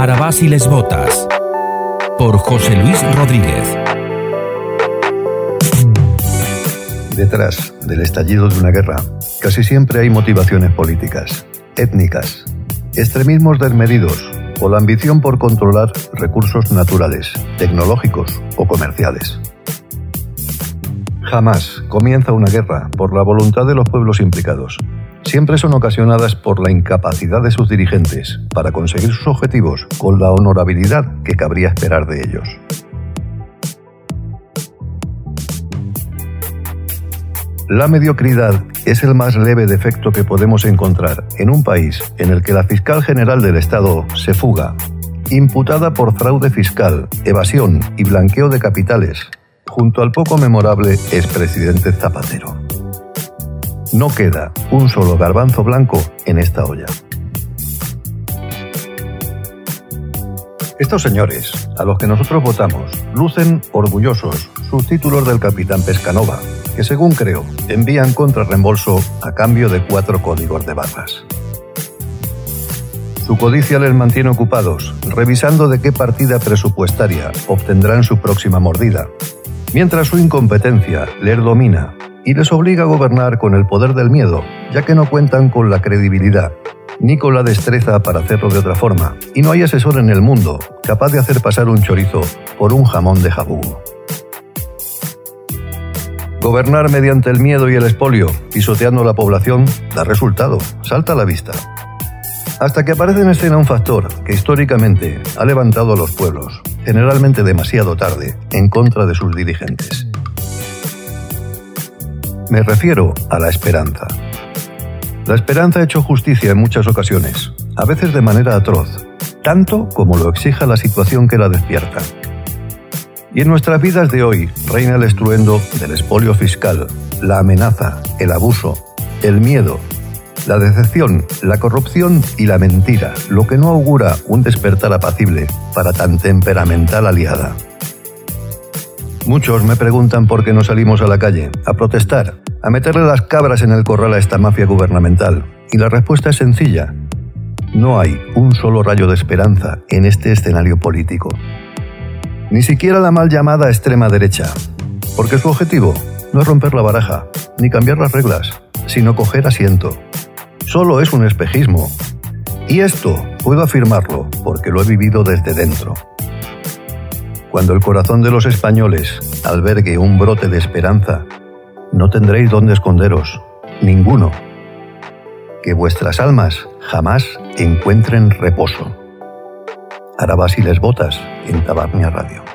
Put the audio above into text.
Arabás y les Botas. Por José Luis Rodríguez. Detrás del estallido de una guerra, casi siempre hay motivaciones políticas, étnicas, extremismos desmedidos o la ambición por controlar recursos naturales, tecnológicos o comerciales. Jamás comienza una guerra por la voluntad de los pueblos implicados. Siempre son ocasionadas por la incapacidad de sus dirigentes para conseguir sus objetivos con la honorabilidad que cabría esperar de ellos. La mediocridad es el más leve defecto que podemos encontrar en un país en el que la fiscal general del Estado se fuga, imputada por fraude fiscal, evasión y blanqueo de capitales, junto al poco memorable expresidente Zapatero. No queda un solo garbanzo blanco en esta olla. Estos señores, a los que nosotros votamos, lucen orgullosos sus títulos del capitán Pescanova, que según creo, envían contra reembolso a cambio de cuatro códigos de barras. Su codicia les mantiene ocupados, revisando de qué partida presupuestaria obtendrán su próxima mordida, mientras su incompetencia les domina y les obliga a gobernar con el poder del miedo, ya que no cuentan con la credibilidad ni con la destreza para hacerlo de otra forma, y no hay asesor en el mundo capaz de hacer pasar un chorizo por un jamón de jabugo. Gobernar mediante el miedo y el espolio, pisoteando la población, da resultado, salta a la vista. Hasta que aparece en escena un factor que históricamente ha levantado a los pueblos, generalmente demasiado tarde, en contra de sus dirigentes. Me refiero a la esperanza. La esperanza ha hecho justicia en muchas ocasiones, a veces de manera atroz, tanto como lo exija la situación que la despierta. Y en nuestras vidas de hoy reina el estruendo del espolio fiscal, la amenaza, el abuso, el miedo, la decepción, la corrupción y la mentira, lo que no augura un despertar apacible para tan temperamental aliada. Muchos me preguntan por qué no salimos a la calle, a protestar, a meterle las cabras en el corral a esta mafia gubernamental. Y la respuesta es sencilla. No hay un solo rayo de esperanza en este escenario político. Ni siquiera la mal llamada extrema derecha, porque su objetivo no es romper la baraja, ni cambiar las reglas, sino coger asiento, solo es un espejismo. Y esto puedo afirmarlo porque lo he vivido desde dentro. Cuando el corazón de los españoles albergue un brote de esperanza, no tendréis dónde esconderos, ninguno. Que vuestras almas jamás encuentren reposo. Arabas y les botas en Tabarnia Radio.